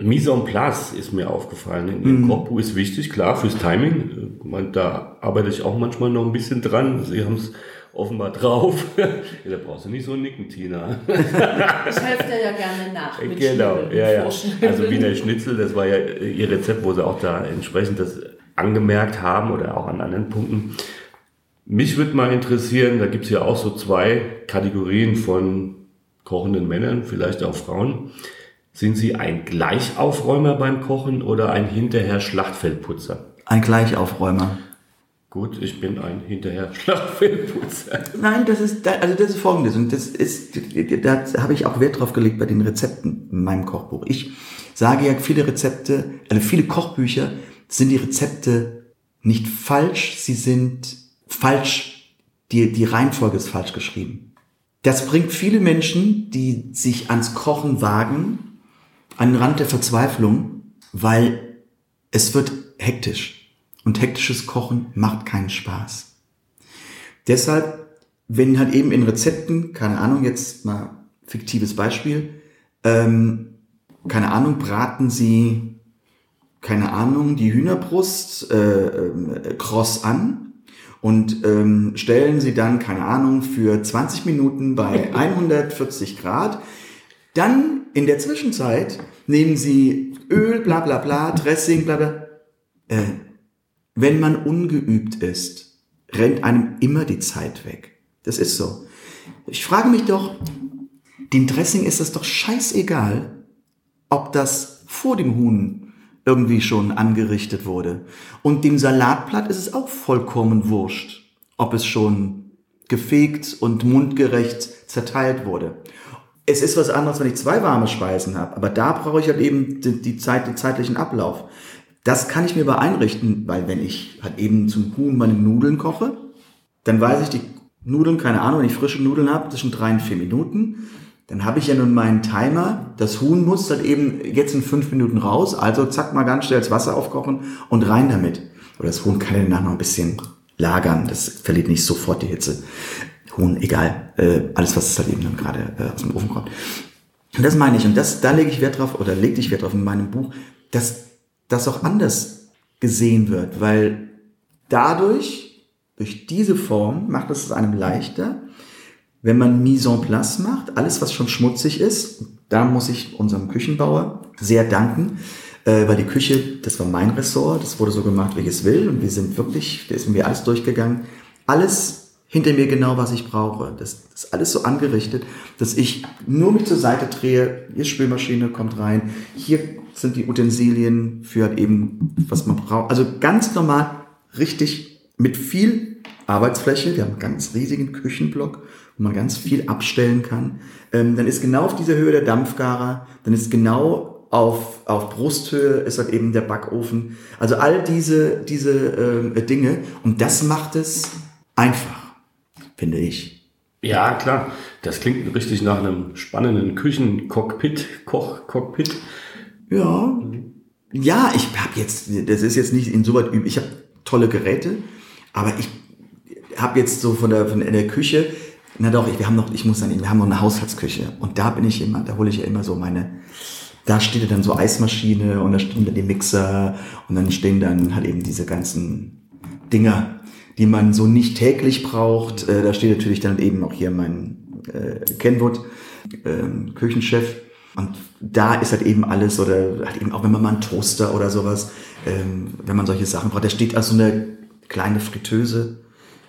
Mise en place ist mir aufgefallen. In Ihrem mhm. Kochbuch ist wichtig, klar, fürs Timing. Man, da arbeite ich auch manchmal noch ein bisschen dran. Sie haben es offenbar drauf. ja, da brauchst du nicht so nicken, Tina. ich helfe dir ja gerne nach. Mit genau, ja, ja. Also Wiener Schnitzel, das war ja ihr Rezept, wo sie auch da entsprechend das angemerkt haben oder auch an anderen Punkten. Mich würde mal interessieren, da gibt es ja auch so zwei Kategorien von kochenden Männern, vielleicht auch Frauen. Sind Sie ein Gleichaufräumer beim Kochen oder ein hinterher Schlachtfeldputzer? Ein Gleichaufräumer. Gut, ich bin ein hinterher Schlachtfeldputzer. Nein, das ist, also das ist folgendes und das ist, da habe ich auch Wert drauf gelegt bei den Rezepten in meinem Kochbuch. Ich sage ja, viele Rezepte, also viele Kochbücher sind die Rezepte nicht falsch, sie sind falsch, die, die Reihenfolge ist falsch geschrieben. Das bringt viele Menschen, die sich ans Kochen wagen, an den Rand der Verzweiflung, weil es wird hektisch. Und hektisches Kochen macht keinen Spaß. Deshalb, wenn halt eben in Rezepten, keine Ahnung, jetzt mal fiktives Beispiel, ähm, keine Ahnung, braten Sie, keine Ahnung, die Hühnerbrust äh, äh, kross an und ähm, stellen Sie dann, keine Ahnung, für 20 Minuten bei 140 Grad. Dann in der Zwischenzeit nehmen Sie Öl, bla bla bla, Dressing, bla bla. Äh, wenn man ungeübt ist, rennt einem immer die Zeit weg. Das ist so. Ich frage mich doch, dem Dressing ist es doch scheißegal, ob das vor dem Huhn irgendwie schon angerichtet wurde. Und dem Salatblatt ist es auch vollkommen wurscht, ob es schon gefegt und mundgerecht zerteilt wurde. Es ist was anderes, wenn ich zwei warme Speisen habe, aber da brauche ich halt eben die, die Zeit, den zeitlichen Ablauf. Das kann ich mir aber einrichten, weil wenn ich halt eben zum Huhn meine Nudeln koche, dann weiß ich, die Nudeln, keine Ahnung, wenn ich frische Nudeln habe, zwischen drei und vier Minuten, dann habe ich ja nun meinen Timer. Das Huhn muss halt eben jetzt in fünf Minuten raus, also zack mal ganz schnell das Wasser aufkochen und rein damit. Oder das Huhn kann ja danach noch ein bisschen lagern, das verliert nicht sofort die Hitze. Huhn, egal, äh, alles was halt eben dann gerade äh, aus dem Ofen kommt. Und das meine ich, und das, da lege ich Wert drauf, oder legte ich Wert drauf in meinem Buch, dass das auch anders gesehen wird, weil dadurch, durch diese Form, macht es es einem leichter, wenn man Mise en place macht, alles was schon schmutzig ist, da muss ich unserem Küchenbauer sehr danken, äh, weil die Küche, das war mein Ressort, das wurde so gemacht, wie ich es will und wir sind wirklich, da ist mir alles durchgegangen, alles hinter mir genau, was ich brauche. Das, ist alles so angerichtet, dass ich nur mich zur Seite drehe, hier Spülmaschine kommt rein, hier sind die Utensilien für eben, was man braucht. Also ganz normal, richtig mit viel Arbeitsfläche. Wir haben einen ganz riesigen Küchenblock, wo man ganz viel abstellen kann. Ähm, dann ist genau auf dieser Höhe der Dampfgarer, dann ist genau auf, auf Brusthöhe ist halt eben der Backofen. Also all diese, diese äh, Dinge. Und das macht es einfach, finde ich. Ja, klar. Das klingt richtig nach einem spannenden Küchencockpit, Kochcockpit. Ja. Ja, ich habe jetzt, das ist jetzt nicht insoweit übel. Ich habe tolle Geräte, aber ich habe jetzt so von der, von der Küche, na doch, ich, wir haben noch, ich muss dann, wir haben noch eine Haushaltsküche und da bin ich immer, da hole ich ja immer so meine, da steht ja dann so Eismaschine und da stehen dann die Mixer und dann stehen dann halt eben diese ganzen Dinger, die man so nicht täglich braucht. Äh, da steht natürlich dann eben auch hier mein äh, Kenwood, äh, Küchenchef. Und da ist halt eben alles, oder halt eben auch wenn man mal einen Toaster oder sowas, ähm, wenn man solche Sachen braucht, da steht also eine kleine Fritteuse.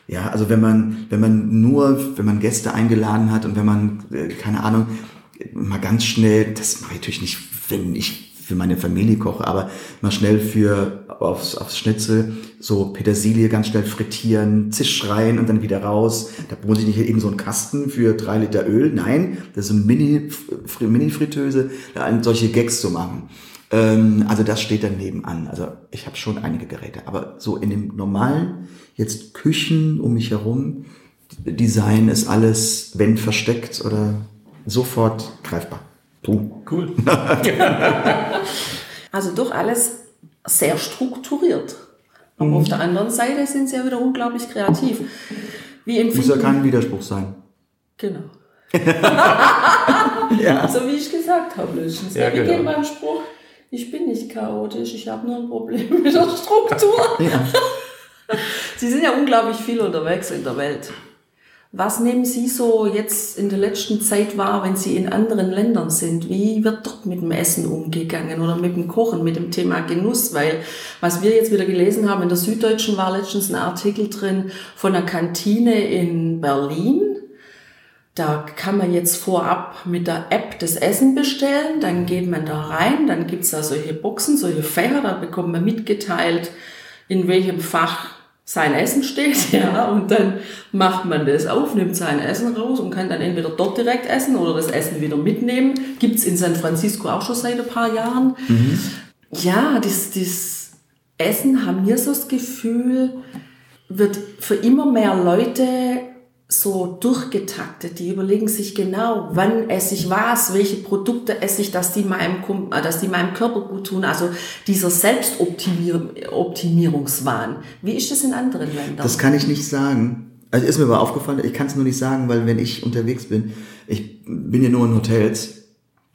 Ja, also wenn man, wenn man nur, wenn man Gäste eingeladen hat und wenn man, äh, keine Ahnung, mal ganz schnell, das mache ich natürlich nicht, wenn ich für meine Familie koche, aber mal schnell für aufs, aufs Schnitzel so Petersilie ganz schnell frittieren, Zisch rein und dann wieder raus. Da muss ich nicht eben so einen Kasten für drei Liter Öl. Nein, das ist eine Mini, Mini-Fritteuse, da solche Gags zu machen. Ähm, also das steht dann nebenan. Also ich habe schon einige Geräte, aber so in dem normalen, jetzt Küchen um mich herum, Design ist alles, wenn versteckt oder sofort greifbar. Puh. Cool. also doch alles sehr strukturiert. Aber mhm. auf der anderen Seite sind sie ja wieder unglaublich kreativ. Wie Muss ja kein Widerspruch sein. Genau. ja. So wie ich gesagt habe, letztens. Ja, genau. Wie geht Spruch? Ich bin nicht chaotisch, ich habe nur ein Problem mit der Struktur. Ja. Sie sind ja unglaublich viel unterwegs in der Welt. Was nehmen Sie so jetzt in der letzten Zeit wahr, wenn Sie in anderen Ländern sind? Wie wird dort mit dem Essen umgegangen oder mit dem Kochen, mit dem Thema Genuss? Weil was wir jetzt wieder gelesen haben, in der Süddeutschen war letztens ein Artikel drin von einer Kantine in Berlin. Da kann man jetzt vorab mit der App das Essen bestellen, dann geht man da rein, dann gibt's da solche Boxen, solche Fächer, da bekommt man mitgeteilt, in welchem Fach sein Essen steht, ja, und dann macht man das auf, nimmt sein Essen raus und kann dann entweder dort direkt essen oder das Essen wieder mitnehmen. Gibt's in San Francisco auch schon seit ein paar Jahren. Mhm. Ja, das, das Essen, haben wir so das Gefühl, wird für immer mehr Leute so durchgetaktet. Die überlegen sich genau, wann esse ich was, welche Produkte esse ich, dass die meinem, äh, dass die meinem Körper gut tun. Also dieser Selbstoptimierungswahn. Wie ist das in anderen Ländern? Das kann ich nicht sagen. Also ist mir aber aufgefallen, ich kann es nur nicht sagen, weil wenn ich unterwegs bin, ich bin ja nur in Hotels,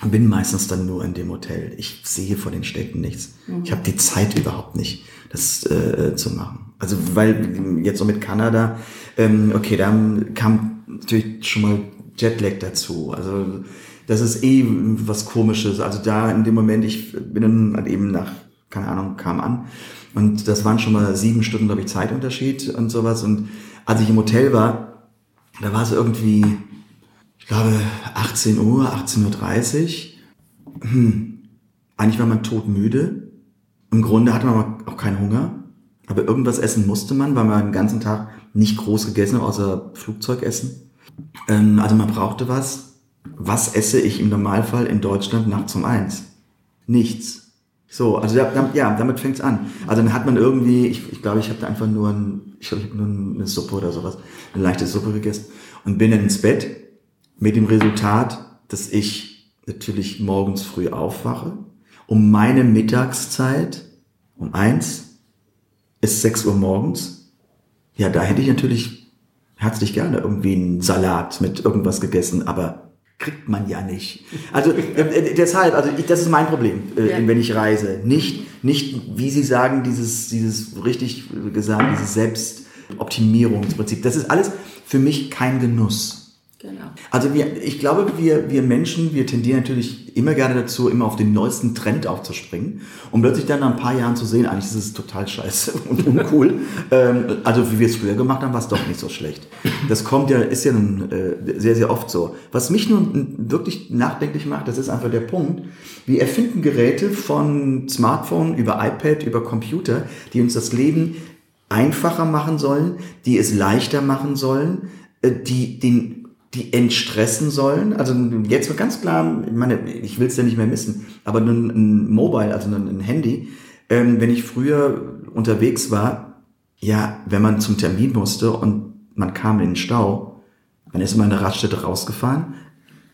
bin meistens dann nur in dem Hotel. Ich sehe vor den Städten nichts. Mhm. Ich habe die Zeit überhaupt nicht, das äh, zu machen. Also weil jetzt so mit Kanada, ähm, okay, da kam natürlich schon mal Jetlag dazu. Also das ist eh was Komisches. Also da in dem Moment, ich bin dann halt eben nach, keine Ahnung, kam an und das waren schon mal sieben Stunden, glaube ich, Zeitunterschied und sowas. Und als ich im Hotel war, da war es irgendwie, ich glaube, 18 Uhr, 18.30 Uhr. Hm. Eigentlich war man todmüde. Im Grunde hatte man auch keinen Hunger. Aber irgendwas essen musste man, weil man den ganzen Tag nicht groß gegessen hat, außer Flugzeugessen. Ähm, also man brauchte was. Was esse ich im Normalfall in Deutschland nachts um eins? Nichts. So, also da, ja, damit fängt's an. Also dann hat man irgendwie, ich glaube, ich, glaub, ich habe einfach nur, ein, ich glaube, ich habe nur eine Suppe oder sowas, eine leichte Suppe gegessen und bin dann ins Bett mit dem Resultat, dass ich natürlich morgens früh aufwache, um meine Mittagszeit um eins ist 6 Uhr morgens. Ja, da hätte ich natürlich herzlich gerne irgendwie einen Salat mit irgendwas gegessen, aber kriegt man ja nicht. Also äh, äh, deshalb, also ich, das ist mein Problem, äh, ja. wenn ich reise. Nicht, nicht, wie Sie sagen, dieses, dieses richtig gesagt, dieses Selbstoptimierungsprinzip. Das ist alles für mich kein Genuss. Genau. Also wir, ich glaube, wir, wir Menschen, wir tendieren natürlich immer gerne dazu, immer auf den neuesten Trend aufzuspringen, um plötzlich dann nach ein paar Jahren zu sehen, eigentlich ist es total scheiße und uncool. ähm, also wie wir es früher gemacht haben, war es doch nicht so schlecht. Das kommt ja, ist ja nun äh, sehr, sehr oft so. Was mich nun wirklich nachdenklich macht, das ist einfach der Punkt, wir erfinden Geräte von Smartphone über iPad, über Computer, die uns das Leben einfacher machen sollen, die es leichter machen sollen, äh, die den die entstressen sollen. Also jetzt wird ganz klar, ich meine, ich will es ja nicht mehr missen, aber ein, ein Mobile, also ein, ein Handy, ähm, wenn ich früher unterwegs war, ja, wenn man zum Termin musste und man kam in den Stau, dann ist man in der Raststätte rausgefahren,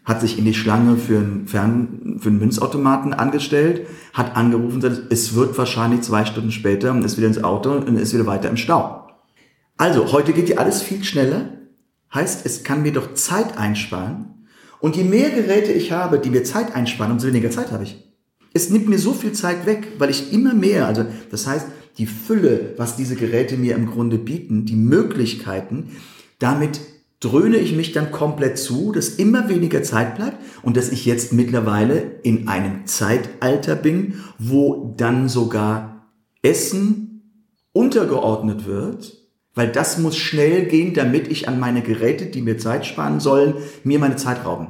hat sich in die Schlange für einen, Fern für einen Münzautomaten angestellt, hat angerufen gesagt, es wird wahrscheinlich zwei Stunden später und ist wieder ins Auto und ist wieder weiter im Stau. Also, heute geht ja alles viel schneller Heißt, es kann mir doch Zeit einsparen. Und je mehr Geräte ich habe, die mir Zeit einsparen, umso weniger Zeit habe ich. Es nimmt mir so viel Zeit weg, weil ich immer mehr, also das heißt, die Fülle, was diese Geräte mir im Grunde bieten, die Möglichkeiten, damit dröhne ich mich dann komplett zu, dass immer weniger Zeit bleibt und dass ich jetzt mittlerweile in einem Zeitalter bin, wo dann sogar Essen untergeordnet wird Weil das muss schnell gehen, damit ich an meine Geräte, die mir Zeit sparen sollen, mir meine Zeit rauben.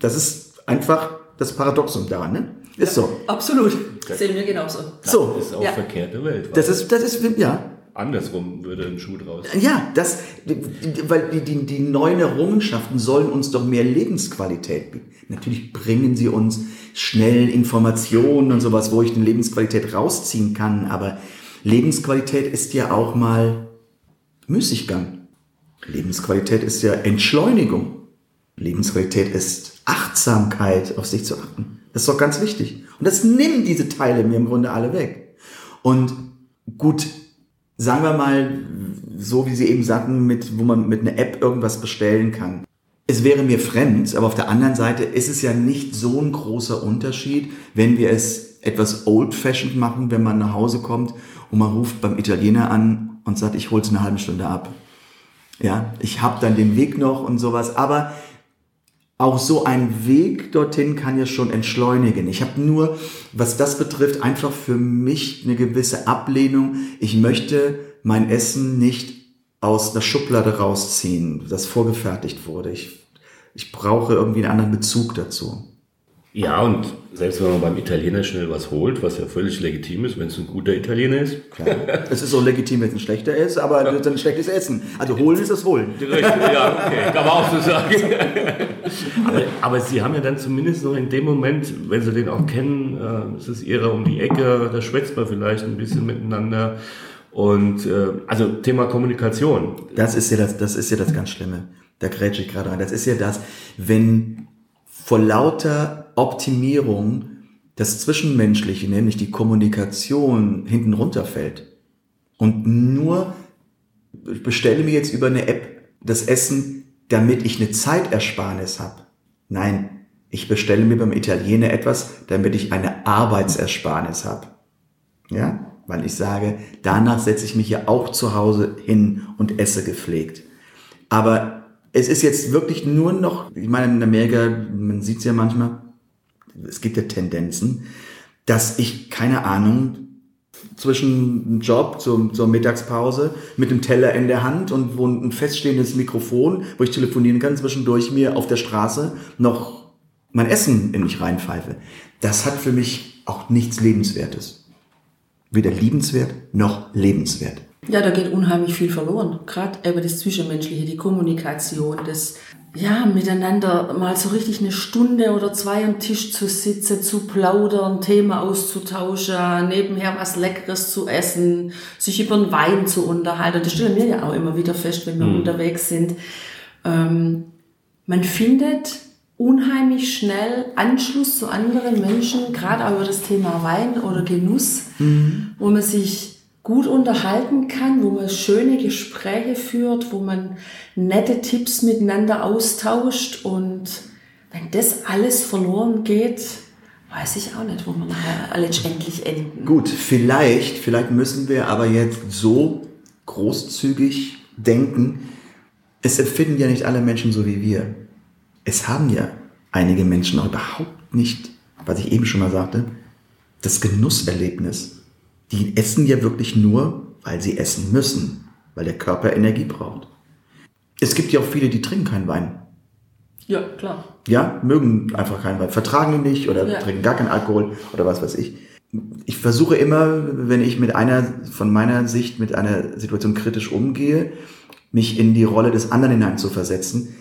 Das ist einfach das Paradoxum daran, ne? Ist so. Absolut. Sehen wir genauso. So. Das ist auch Ja. verkehrte Welt. Das ist, das ist, ja. andersrum würde ein Schuh draus. Ja, das, die- die- weil die, die, die neuen Errungenschaften sollen uns doch mehr Lebensqualität bieten. Natürlich bringen sie uns schnell Informationen und sowas, wo ich eine Lebensqualität rausziehen kann, aber Lebensqualität ist ja auch mal Müßiggang. Lebensqualität ist ja Entschleunigung. Lebensqualität ist Achtsamkeit, auf sich zu achten. Das ist doch ganz wichtig. Und das nimmt diese Teile mir im Grunde alle weg. Und gut, sagen wir mal, so wie Sie eben sagten, mit, wo man mit einer App irgendwas bestellen kann. Es wäre mir fremd, aber auf der anderen Seite ist es ja nicht so ein großer Unterschied, wenn wir es etwas old-fashioned machen, wenn man nach Hause kommt und man ruft beim Italiener an und sagt, ich hol's eine halbe Stunde ab. Ja, ich habe dann den Weg noch und sowas, aber auch so ein Weg dorthin kann ja schon entschleunigen. Ich habe nur, was das betrifft, einfach für mich eine gewisse Ablehnung. Ich möchte mein Essen nicht aus der Schublade rausziehen, das vorgefertigt wurde. Ich, ich brauche irgendwie einen anderen Bezug dazu. Ja, und selbst wenn man beim Italiener schnell was holt, was ja völlig legitim ist, wenn es ein guter Italiener ist. Klar. es ist so legitim, wenn es ein schlechter ist, aber ist ein schlechtes Essen. Also holen ist das Holen. Richtig, ja, okay, kann man auch so sagen. aber, aber Sie haben ja dann zumindest noch in dem Moment, wenn Sie den auch kennen, äh, es ist Ihrer um die Ecke, da schwätzt man vielleicht ein bisschen miteinander. Und äh, also Thema Kommunikation. Das ist ja das, das ist ja das ganz Schlimme. Da grätsche ich gerade rein. Das ist ja das, wenn vor lauter Optimierung das Zwischenmenschliche, nämlich die Kommunikation, hinten runterfällt. Und nur bestelle mir jetzt über eine App das Essen, damit ich eine Zeitersparnis habe. Nein, ich bestelle mir beim Italiener etwas, damit ich eine Arbeitsersparnis habe. Ja, weil ich sage, danach setze ich mich ja auch zu Hause hin und esse gepflegt. Aber es ist jetzt wirklich nur noch, ich meine, in Amerika, man sieht es ja manchmal, es gibt ja Tendenzen, dass ich, keine Ahnung, zwischen einem Job zur, zur Mittagspause mit dem Teller in der Hand und wo ein feststehendes Mikrofon, wo ich telefonieren kann, zwischendurch mir auf der Straße noch mein Essen in mich reinpfeife. Das hat für mich auch nichts Lebenswertes. Weder liebenswert noch lebenswert. Ja, da geht unheimlich viel verloren. Gerade eben das Zwischenmenschliche, die Kommunikation, das ja, miteinander mal so richtig eine Stunde oder zwei am Tisch zu sitzen, zu plaudern, Themen auszutauschen, nebenher was Leckeres zu essen, sich über den Wein zu unterhalten. Das stellen wir ja auch immer wieder fest, wenn wir unterwegs sind. Ähm, man findet unheimlich schnell Anschluss zu anderen Menschen, gerade auch über das Thema Wein oder Genuss, wo man sich gut unterhalten kann, wo man schöne Gespräche führt, wo man nette Tipps miteinander austauscht und wenn das alles verloren geht, weiß ich auch nicht, wo wir nachher letztendlich enden. Gut, vielleicht, vielleicht müssen wir aber jetzt so großzügig denken. Es empfinden ja nicht alle Menschen so wie wir. Es haben ja einige Menschen auch überhaupt nicht, was ich eben schon mal sagte, das Genusserlebnis. Die essen ja wirklich nur, weil sie essen müssen, weil der Körper Energie braucht. Es gibt ja auch viele, die trinken keinen Wein. Ja, klar. Ja, mögen einfach keinen Wein, vertragen ihn nicht oder Ja. trinken gar keinen Alkohol oder was weiß ich. Ich versuche immer, wenn ich mit einer, von meiner Sicht mit einer Situation kritisch umgehe, mich in die Rolle des anderen hineinzuversetzen.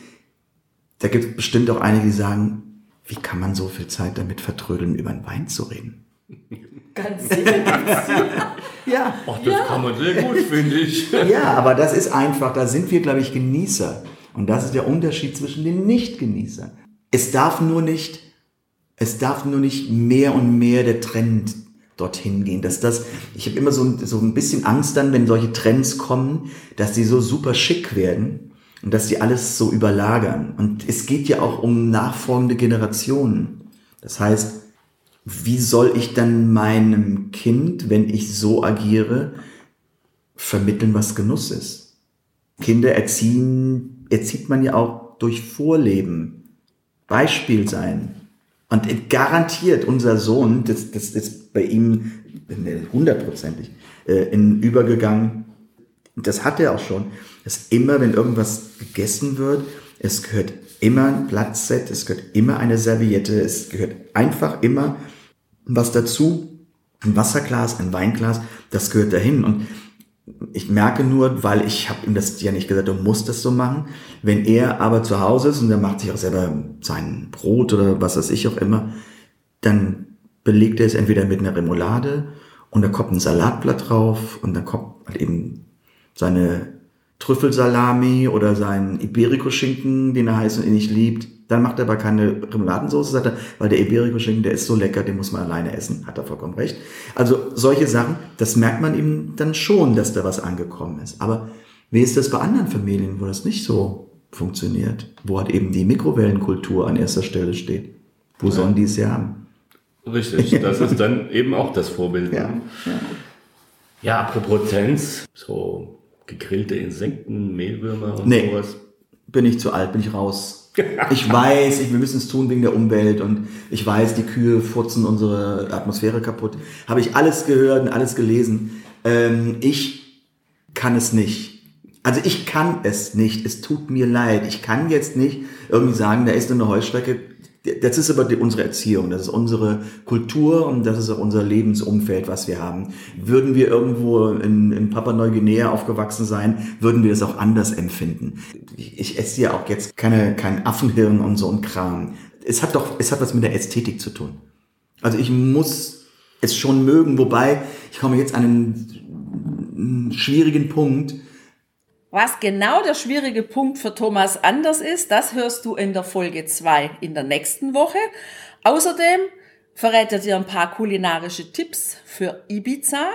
Da gibt es bestimmt auch einige, die sagen, wie kann man so viel Zeit damit vertrödeln, über einen Wein zu reden? Ganz sicher. Ja, Ach, das kann man sehr gut, finde ich. ja, aber das ist einfach, da sind wir, glaube ich, Genießer. Und das ist der Unterschied zwischen den Nicht-Genießern. Es darf nur nicht, es darf nur nicht mehr und mehr der Trend dorthin gehen. Dass das, ich habe immer so, ein- so ein bisschen Angst dann, wenn solche Trends kommen, dass die so super schick werden und dass die alles so überlagern. Und es geht ja auch um nachfolgende Generationen. Das heißt, wie soll ich dann meinem Kind, wenn ich so agiere, vermitteln, was Genuss ist? Kinder erziehen, erzieht man ja auch durch Vorleben. Beispiel sein. Und garantiert unser Sohn, das, das ist bei ihm hundertprozentig äh, in übergegangen. das hat er auch schon, dass immer, wenn irgendwas gegessen wird, es gehört immer ein Blattset, es gehört immer eine Serviette, es gehört einfach immer was dazu. Ein Wasserglas, ein Weinglas, das gehört dahin. Und ich merke nur, weil ich habe ihm das ja nicht gesagt, du musst das so machen. Wenn er aber zu Hause ist und er macht sich auch selber sein Brot oder was weiß ich auch immer, dann belegt er es entweder mit einer Remoulade und da kommt ein Salatblatt drauf und dann kommt halt eben seine Trüffelsalami oder sein Iberico-Schinken, den er heiß und innig liebt. Dann macht er aber keine Remouladensoße, sagt er, weil der Iberico-Schinken, der ist so lecker, den muss man alleine essen. Hat er vollkommen recht. Also solche Sachen, das merkt man ihm dann schon, dass da was angekommen ist. Aber wie ist das bei anderen Familien, wo das nicht so funktioniert? Wo halt eben die Mikrowellenkultur an erster Stelle steht? Wo ja. sollen die es ja haben? Richtig, das ist dann eben auch das Vorbild. Ja, ja. ja apropos Tens, so gegrillte Insekten, Mehlwürmer und nee, sowas. bin ich zu alt, bin ich raus. Ich weiß, ich, wir müssen es tun wegen der Umwelt und ich weiß, die Kühe furzen unsere Atmosphäre kaputt. Habe ich alles gehört und alles gelesen. Ähm, ich kann es nicht. Also ich kann es nicht. Es tut mir leid. Ich kann jetzt nicht irgendwie sagen, da ist eine Heuschrecke das ist aber unsere Erziehung, das ist unsere Kultur und das ist auch unser Lebensumfeld, was wir haben. Würden wir irgendwo in, in Papua-Neuguinea aufgewachsen sein, würden wir das auch anders empfinden. Ich, ich esse ja auch jetzt keine, kein Affenhirn und so ein Kram. Es hat doch, es hat was mit der Ästhetik zu tun. Also ich muss es schon mögen, wobei ich komme jetzt an einen schwierigen Punkt, was genau der schwierige Punkt für Thomas anders ist, das hörst du in der Folge 2 in der nächsten Woche. Außerdem verrät er dir ein paar kulinarische Tipps für Ibiza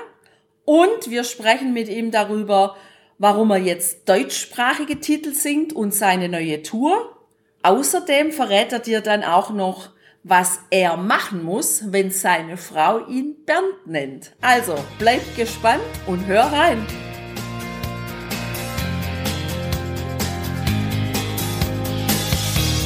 und wir sprechen mit ihm darüber, warum er jetzt deutschsprachige Titel singt und seine neue Tour. Außerdem verrät er dir dann auch noch, was er machen muss, wenn seine Frau ihn Bernd nennt. Also bleib gespannt und hör rein.